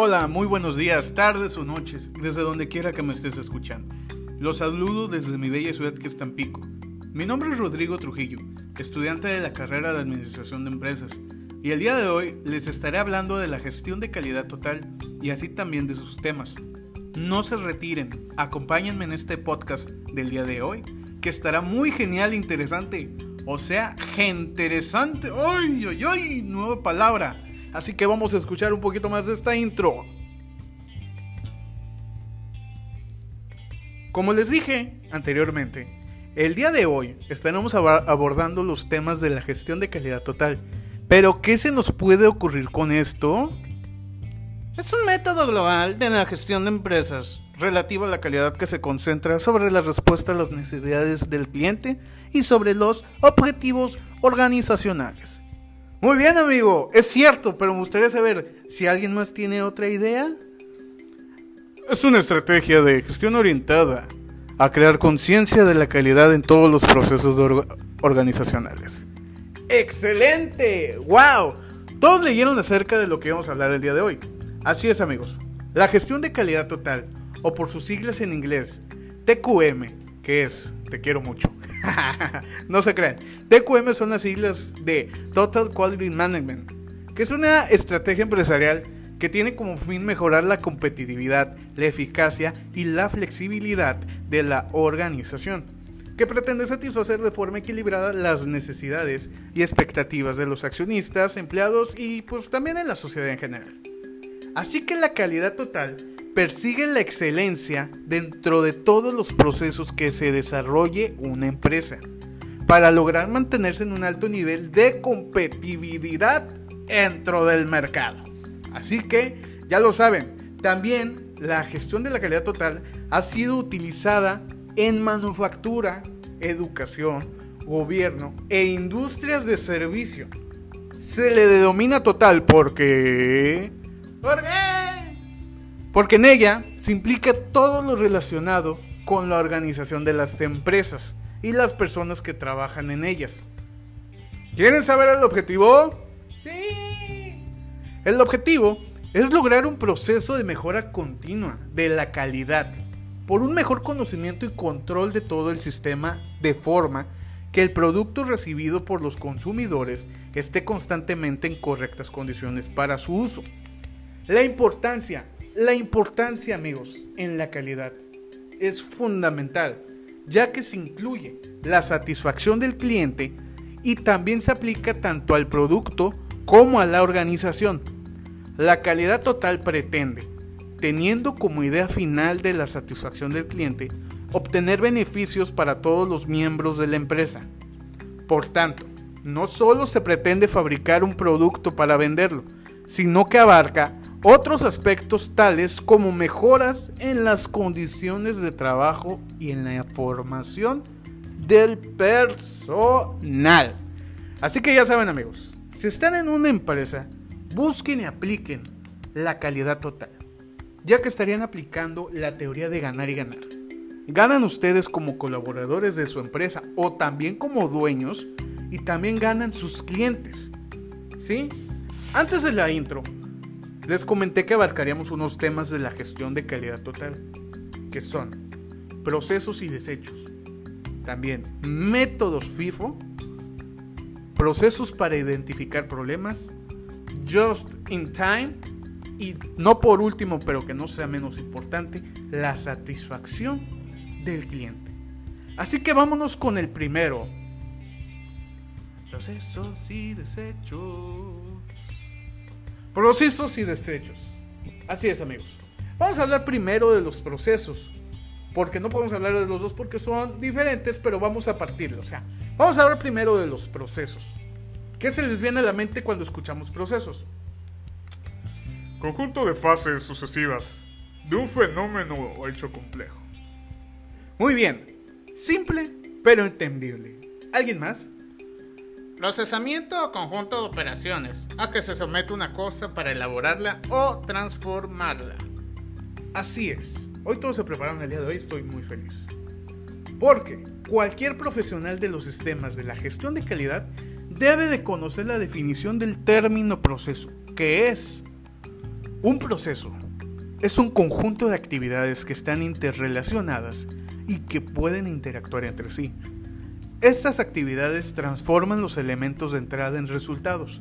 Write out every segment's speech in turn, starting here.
Hola, muy buenos días, tardes o noches, desde donde quiera que me estés escuchando. Los saludo desde mi bella ciudad que es Tampico. Mi nombre es Rodrigo Trujillo, estudiante de la carrera de Administración de Empresas, y el día de hoy les estaré hablando de la gestión de calidad total y así también de sus temas. No se retiren, acompáñenme en este podcast del día de hoy, que estará muy genial e interesante. O sea, interesante. ¡Ay, ay, ay! Nueva palabra. Así que vamos a escuchar un poquito más de esta intro. Como les dije anteriormente, el día de hoy estaremos abordando los temas de la gestión de calidad total. Pero, ¿qué se nos puede ocurrir con esto? Es un método global de la gestión de empresas relativo a la calidad que se concentra sobre la respuesta a las necesidades del cliente y sobre los objetivos organizacionales. Muy bien, amigo, es cierto, pero me gustaría saber si alguien más tiene otra idea. Es una estrategia de gestión orientada a crear conciencia de la calidad en todos los procesos organizacionales. ¡Excelente! ¡Wow! Todos leyeron acerca de lo que vamos a hablar el día de hoy. Así es, amigos. La gestión de calidad total, o por sus siglas en inglés, TQM, que es Te quiero mucho no se crean. TQM son las siglas de Total Quality Management, que es una estrategia empresarial que tiene como fin mejorar la competitividad, la eficacia y la flexibilidad de la organización, que pretende satisfacer de forma equilibrada las necesidades y expectativas de los accionistas, empleados y pues también en la sociedad en general. Así que la calidad total persigue la excelencia dentro de todos los procesos que se desarrolle una empresa para lograr mantenerse en un alto nivel de competitividad dentro del mercado. Así que, ya lo saben, también la gestión de la calidad total ha sido utilizada en manufactura, educación, gobierno e industrias de servicio. Se le denomina total porque... ¿Por qué? Porque en ella se implica todo lo relacionado con la organización de las empresas y las personas que trabajan en ellas. ¿Quieren saber el objetivo? Sí. El objetivo es lograr un proceso de mejora continua de la calidad por un mejor conocimiento y control de todo el sistema de forma que el producto recibido por los consumidores esté constantemente en correctas condiciones para su uso. La importancia la importancia, amigos, en la calidad es fundamental, ya que se incluye la satisfacción del cliente y también se aplica tanto al producto como a la organización. La calidad total pretende, teniendo como idea final de la satisfacción del cliente, obtener beneficios para todos los miembros de la empresa. Por tanto, no solo se pretende fabricar un producto para venderlo, sino que abarca otros aspectos tales como mejoras en las condiciones de trabajo y en la formación del personal. Así que ya saben amigos, si están en una empresa, busquen y apliquen la calidad total, ya que estarían aplicando la teoría de ganar y ganar. Ganan ustedes como colaboradores de su empresa o también como dueños y también ganan sus clientes. ¿Sí? Antes de la intro, les comenté que abarcaríamos unos temas de la gestión de calidad total, que son procesos y desechos. También métodos FIFO, procesos para identificar problemas, just in time y no por último, pero que no sea menos importante, la satisfacción del cliente. Así que vámonos con el primero. Procesos y desechos. Procesos y desechos. Así es, amigos. Vamos a hablar primero de los procesos. Porque no podemos hablar de los dos porque son diferentes, pero vamos a partirlo. O sea, vamos a hablar primero de los procesos. ¿Qué se les viene a la mente cuando escuchamos procesos? Conjunto de fases sucesivas de un fenómeno hecho complejo. Muy bien. Simple, pero entendible. ¿Alguien más? Procesamiento o conjunto de operaciones a que se somete una cosa para elaborarla o transformarla. Así es. Hoy todos se prepararon el día de hoy, estoy muy feliz. Porque cualquier profesional de los sistemas de la gestión de calidad debe de conocer la definición del término proceso, que es Un proceso es un conjunto de actividades que están interrelacionadas y que pueden interactuar entre sí. Estas actividades transforman los elementos de entrada en resultados.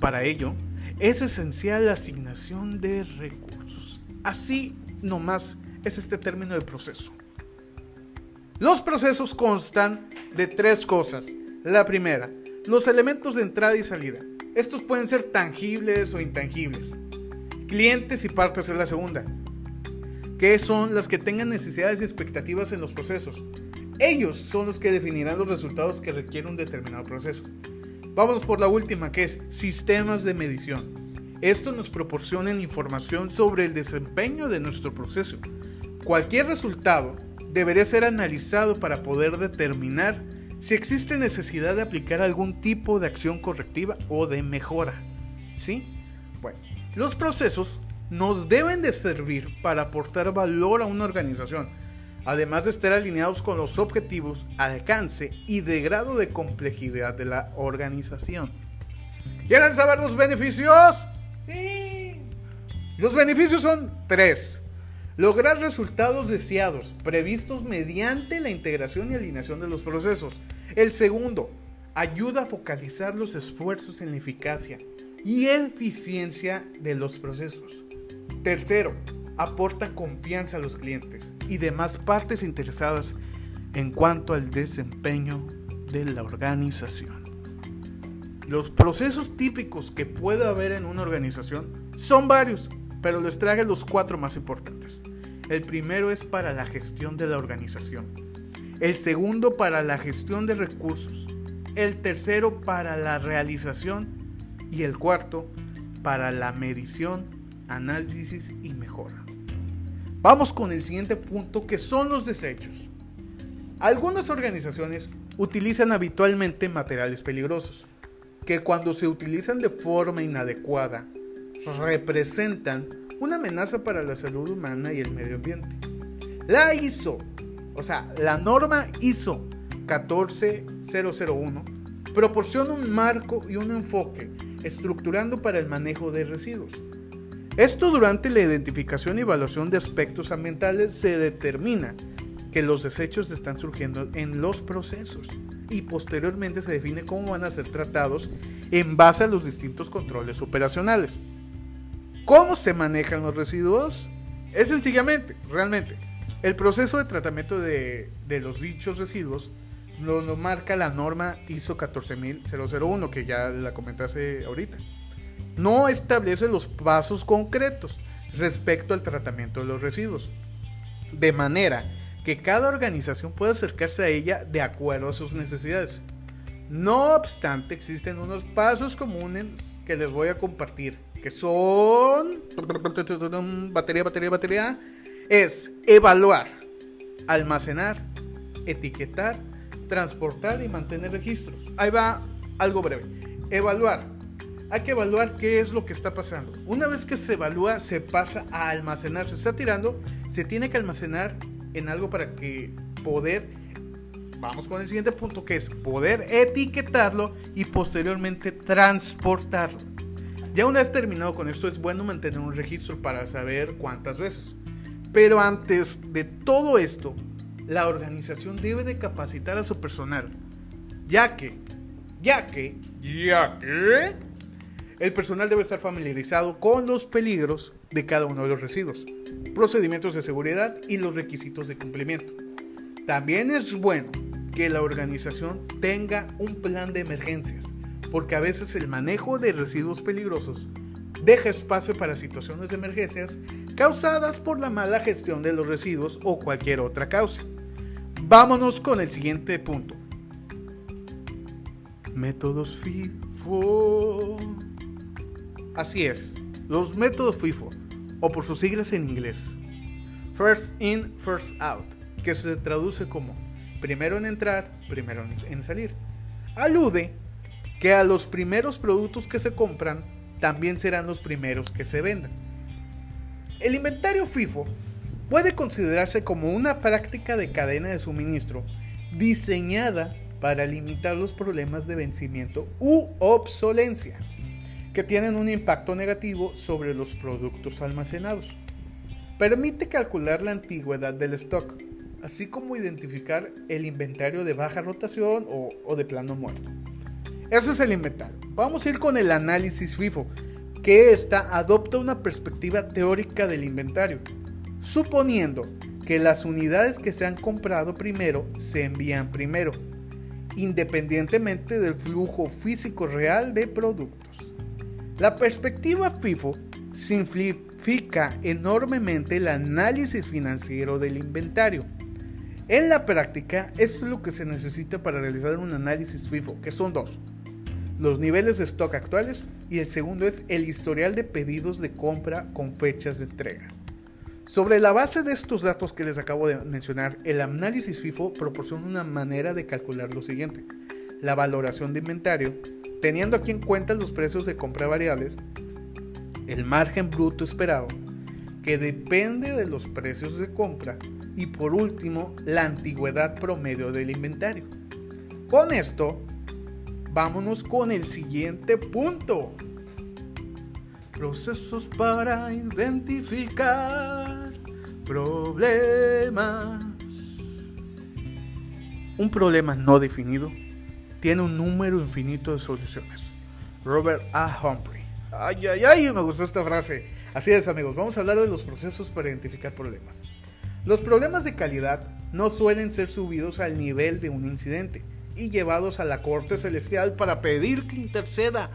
Para ello, es esencial la asignación de recursos. Así nomás es este término de proceso. Los procesos constan de tres cosas. La primera, los elementos de entrada y salida. Estos pueden ser tangibles o intangibles. Clientes y partes es la segunda, que son las que tengan necesidades y expectativas en los procesos. Ellos son los que definirán los resultados que requiere un determinado proceso. Vamos por la última, que es sistemas de medición. Esto nos proporciona información sobre el desempeño de nuestro proceso. Cualquier resultado debería ser analizado para poder determinar si existe necesidad de aplicar algún tipo de acción correctiva o de mejora. ¿Sí? Bueno, los procesos nos deben de servir para aportar valor a una organización, además de estar alineados con los objetivos, alcance y de grado de complejidad de la organización. ¿Quieren saber los beneficios? Sí. Los beneficios son tres. Lograr resultados deseados, previstos mediante la integración y alineación de los procesos. El segundo, ayuda a focalizar los esfuerzos en la eficacia y eficiencia de los procesos. Tercero, aporta confianza a los clientes y demás partes interesadas en cuanto al desempeño de la organización. Los procesos típicos que puede haber en una organización son varios, pero les traje los cuatro más importantes. El primero es para la gestión de la organización. El segundo para la gestión de recursos. El tercero para la realización. Y el cuarto para la medición, análisis y. Vamos con el siguiente punto que son los desechos. Algunas organizaciones utilizan habitualmente materiales peligrosos, que cuando se utilizan de forma inadecuada representan una amenaza para la salud humana y el medio ambiente. La ISO, o sea, la norma ISO 14001, proporciona un marco y un enfoque estructurando para el manejo de residuos. Esto durante la identificación y evaluación de aspectos ambientales se determina que los desechos están surgiendo en los procesos y posteriormente se define cómo van a ser tratados en base a los distintos controles operacionales. ¿Cómo se manejan los residuos? Es sencillamente, realmente, el proceso de tratamiento de, los dichos residuos lo, lo, marca la norma ISO 14001, que ya la comentaste ahorita. No establece los pasos concretos respecto al tratamiento de los residuos, de manera que cada organización pueda acercarse a ella de acuerdo a sus necesidades. No obstante, existen unos pasos comunes que les voy a compartir que son batería, batería, batería, es evaluar, almacenar, etiquetar, transportar y mantener registros. Ahí va algo breve. Evaluar. Hay que evaluar qué es lo que está pasando. Una vez que se evalúa, se pasa a almacenar. Se está tirando, se tiene que almacenar en algo para que poder vamos con el siguiente punto que es poder etiquetarlo y posteriormente transportarlo. Ya una vez terminado con esto, es bueno mantener un registro para saber cuántas veces. Pero antes de todo esto, la organización debe de capacitar a su personal, ya que, ya que, ya que, el personal debe estar familiarizado con los peligros de cada uno de los residuos, procedimientos de seguridad y los requisitos de cumplimiento. También es bueno que la organización tenga un plan de emergencias porque a veces el manejo de residuos peligrosos deja espacio para situaciones de emergencias causadas por la mala gestión de los residuos o cualquier otra causa. Vámonos con el siguiente punto. Métodos FIFO. Así es, los métodos FIFO, o por sus siglas en inglés. First in, first out, que se traduce como primero en entrar, primero en salir. Alude que a los primeros productos que se compran también serán los primeros que se vendan. El inventario FIFO puede considerarse como una práctica de cadena de suministro diseñada para limitar los problemas de vencimiento u obsolencia que tienen un impacto negativo sobre los productos almacenados. Permite calcular la antigüedad del stock, así como identificar el inventario de baja rotación o, de plano muerto. Ese es el inventario. Vamos a ir con el análisis FIFO, que esta adopta una perspectiva teórica del inventario, suponiendo que las unidades que se han comprado primero se envían primero, independientemente del flujo físico real de productos. La perspectiva FIFO simplifica enormemente el análisis financiero del inventario. En la práctica, esto es lo que se necesita para realizar un análisis FIFO, que son dos. Los niveles de stock actuales y el segundo es el historial de pedidos de compra con fechas de entrega. Sobre la base de estos datos que les acabo de mencionar, el análisis FIFO proporciona una manera de calcular lo siguiente. La valoración de inventario, teniendo aquí en cuenta los precios de compra variables, el margen bruto esperado, que depende de los precios de compra, y por último, la antigüedad promedio del inventario. Con esto, vámonos con el siguiente punto. Procesos para identificar problemas. Un problema no definido tiene un número infinito de soluciones. Robert A. Humphrey. Ay, ay, ay, me gustó esta frase. Así es, amigos, vamos a hablar de los procesos para identificar problemas. Los problemas de calidad no suelen ser subidos al nivel de un incidente y llevados a la corte celestial para pedir que interceda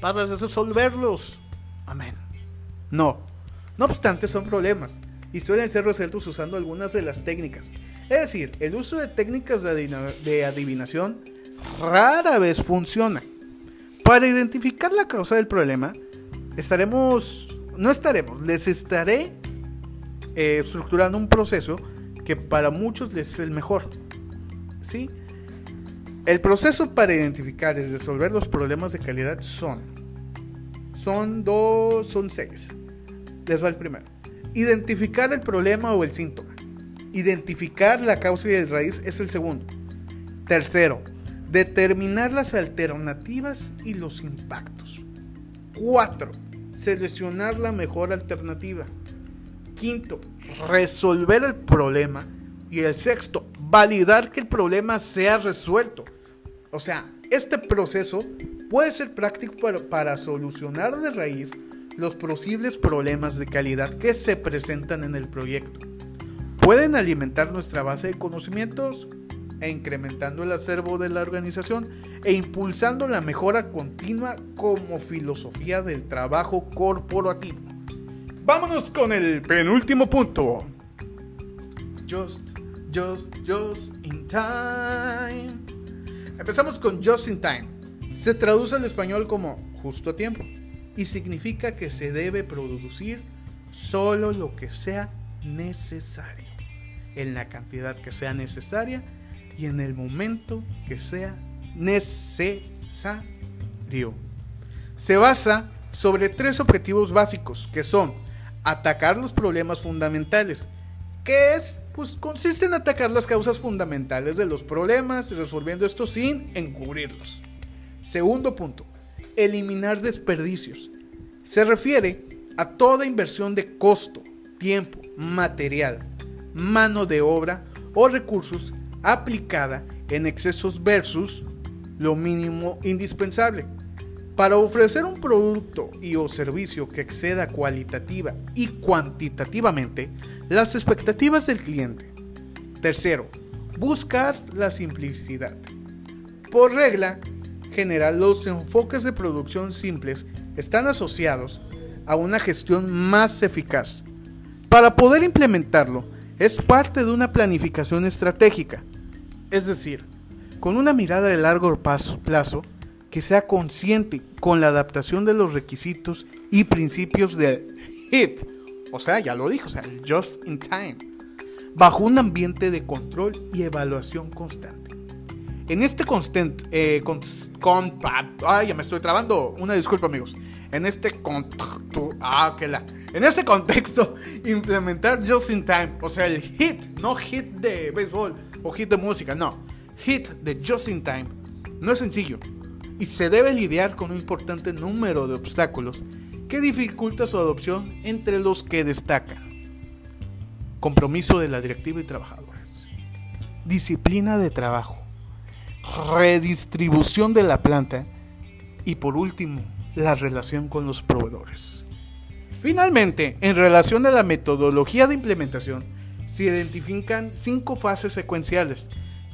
para resolverlos. Amén. No. No obstante, son problemas y suelen ser resueltos usando algunas de las técnicas. Es decir, el uso de técnicas de adivinación rara vez funciona. Para identificar la causa del problema, estaremos, no estaremos, les estaré eh, estructurando un proceso que para muchos les es el mejor. ¿Sí? El proceso para identificar y resolver los problemas de calidad son son dos, son seis. Les va el primero. Identificar el problema o el síntoma. Identificar la causa y el raíz es el segundo. Tercero, determinar las alternativas y los impactos. Cuatro, seleccionar la mejor alternativa. Quinto, resolver el problema. Y el sexto, validar que el problema sea resuelto. O sea, este proceso puede ser práctico para, solucionar de raíz los posibles problemas de calidad que se presentan en el proyecto. Pueden alimentar nuestra base de conocimientos e incrementando el acervo de la organización e impulsando la mejora continua como filosofía del trabajo corporativo. Vámonos con el penúltimo punto. Just, just, just in time. Empezamos con just in time. Se traduce al español como justo a tiempo y significa que se debe producir solo lo que sea necesario, en la cantidad que sea necesaria y en el momento que sea necesario. Se basa sobre tres objetivos básicos que son atacar los problemas fundamentales, que es pues consiste en atacar las causas fundamentales de los problemas, resolviendo esto sin encubrirlos. Segundo punto, eliminar desperdicios. Se refiere a toda inversión de costo, tiempo, material, mano de obra o recursos aplicada en excesos versus lo mínimo indispensable. Para ofrecer un producto y o servicio que exceda cualitativa y cuantitativamente las expectativas del cliente. Tercero, buscar la simplicidad. Por regla, general, los enfoques de producción simples están asociados a una gestión más eficaz. Para poder implementarlo, es parte de una planificación estratégica, es decir, con una mirada de largo plazo que sea consciente con la adaptación de los requisitos y principios de HIT, o sea, ya lo dijo, o sea, just in time, bajo un ambiente de control y evaluación constante. En este constant, eh, ay, ya me estoy trabando, una disculpa amigos. En este ah, que la, en este contexto, implementar just in time, o sea, el hit, no hit de béisbol o hit de música, no, hit de just in time, no es sencillo. y se debe lidiar con un importante número de obstáculos que dificulta su adopción entre los que destacan. Compromiso de la directiva y trabajadores, disciplina de trabajo, redistribución de la planta. Y por último, la relación con los proveedores. Finalmente, en relación a la metodología de implementación, se identifican cinco fases secuenciales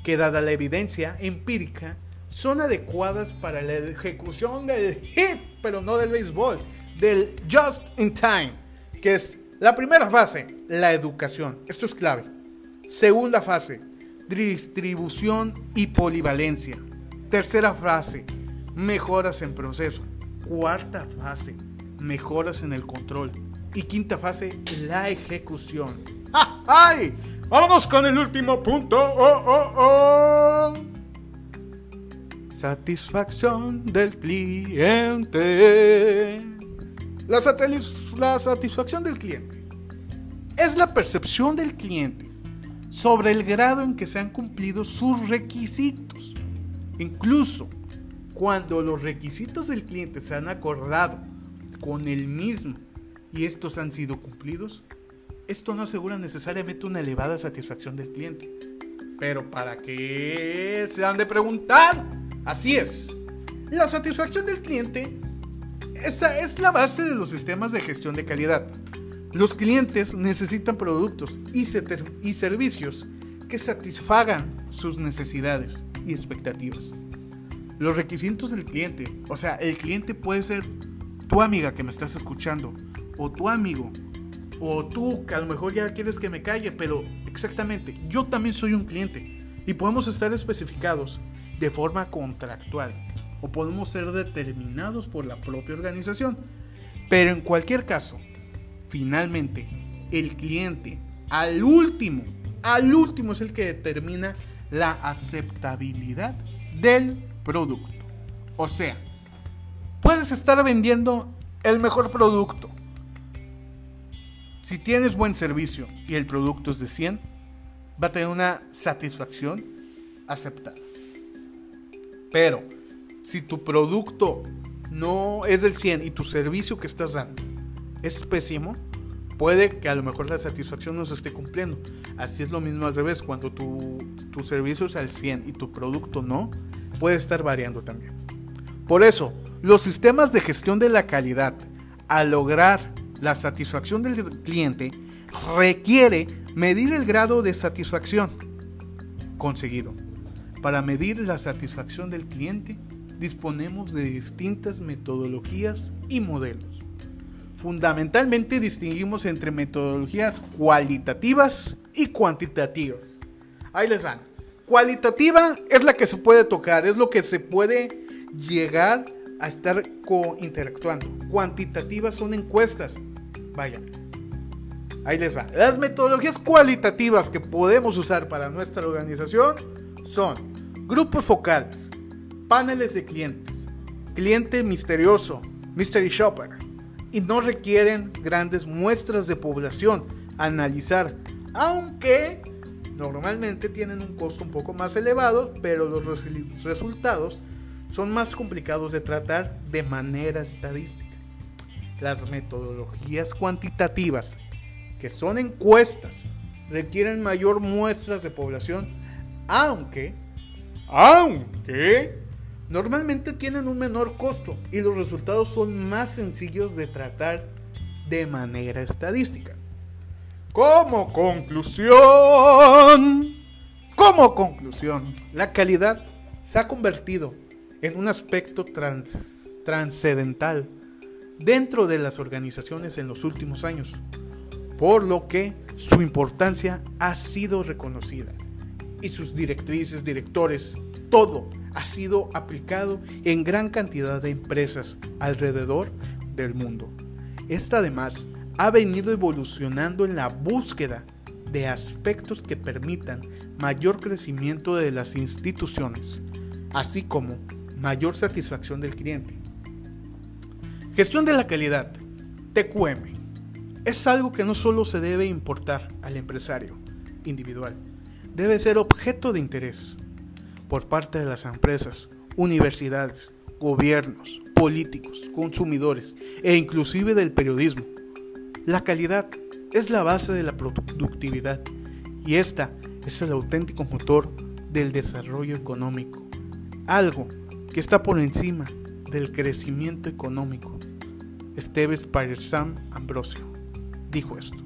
que dada la evidencia empírica son adecuadas para la ejecución del hit, pero no del béisbol, del just in time, que es la primera fase, la educación. Esto es clave. Segunda fase, distribución y polivalencia. Tercera fase, mejoras en proceso. Cuarta fase, mejoras en el control. Y quinta fase, la ejecución. ¡Ay! Vámonos con el último punto. ¡Oh, oh, oh! Satisfacción del cliente. La, la satisfacción del cliente es la percepción del cliente sobre el grado en que se han cumplido sus requisitos. Incluso cuando los requisitos del cliente se han acordado con el mismo y estos han sido cumplidos, esto no asegura necesariamente una elevada satisfacción del cliente. Pero ¿para qué se han de preguntar? Así es. La satisfacción del cliente esa es la base de los sistemas de gestión de calidad. Los clientes necesitan productos y, y servicios que satisfagan sus necesidades y expectativas. Los requisitos del cliente, o sea, el cliente puede ser tu amiga que me estás escuchando, o tu amigo, o tú que a lo mejor ya quieres que me calle, pero exactamente, yo también soy un cliente y podemos estar especificados de forma contractual o podemos ser determinados por la propia organización. Pero en cualquier caso, finalmente, el cliente al último, al último es el que determina la aceptabilidad del producto. O sea, puedes estar vendiendo el mejor producto. Si tienes buen servicio y el producto es de 100, va a tener una satisfacción aceptada. Pero si tu producto no es del 100 y tu servicio que estás dando es pésimo, puede que a lo mejor la satisfacción no se esté cumpliendo. Así es lo mismo al revés, cuando tu, tu servicio es al 100 y tu producto no, puede estar variando también. Por eso, los sistemas de gestión de la calidad, al lograr la satisfacción del cliente, requiere medir el grado de satisfacción conseguido. Para medir la satisfacción del cliente, disponemos de distintas metodologías y modelos. Fundamentalmente distinguimos entre metodologías cualitativas y cuantitativas. Ahí les van. Cualitativa es la que se puede tocar, es lo que se puede llegar a estar interactuando. Cuantitativas son encuestas. Vaya. Ahí les va. Las metodologías cualitativas que podemos usar para nuestra organización son grupos focales, paneles de clientes, cliente misterioso, mystery shopper, y no requieren grandes muestras de población a analizar, aunque normalmente tienen un costo un poco más elevado, pero los resultados son más complicados de tratar de manera estadística. Las metodologías cuantitativas, que son encuestas, requieren mayor muestras de población, aunque, aunque normalmente tienen un menor costo y los resultados son más sencillos de tratar de manera estadística. Como conclusión, como conclusión, la calidad se ha convertido en un aspecto trans, transcendental dentro de las organizaciones en los últimos años, por lo que su importancia ha sido reconocida y sus directrices, directores, todo ha sido aplicado en gran cantidad de empresas alrededor del mundo. Esta además ha venido evolucionando en la búsqueda de aspectos que permitan mayor crecimiento de las instituciones, así como mayor satisfacción del cliente. Gestión de la calidad, TQM, es algo que no solo se debe importar al empresario individual, debe ser objeto de interés por parte de las empresas, universidades, gobiernos, políticos, consumidores e inclusive del periodismo. La calidad es la base de la productividad y esta es el auténtico motor del desarrollo económico, algo está por encima del crecimiento económico. Esteves Parsam Ambrosio dijo esto.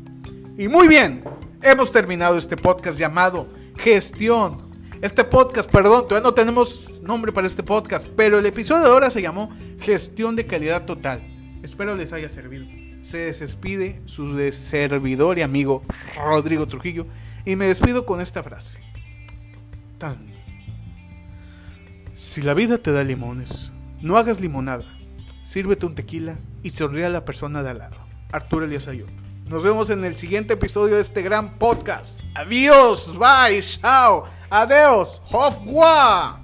Y muy bien, hemos terminado este podcast llamado Gestión. Este podcast, perdón, todavía no tenemos nombre para este podcast, pero el episodio de ahora se llamó Gestión de Calidad Total. Espero les haya servido. Se despide su servidor y amigo Rodrigo Trujillo y me despido con esta frase. Tan. Si la vida te da limones, no hagas limonada. Sírvete un tequila y sonríe a la persona de al lado. Arturo Elías Ayot. Nos vemos en el siguiente episodio de este gran podcast. Adiós, bye, chao, adiós, hofgua.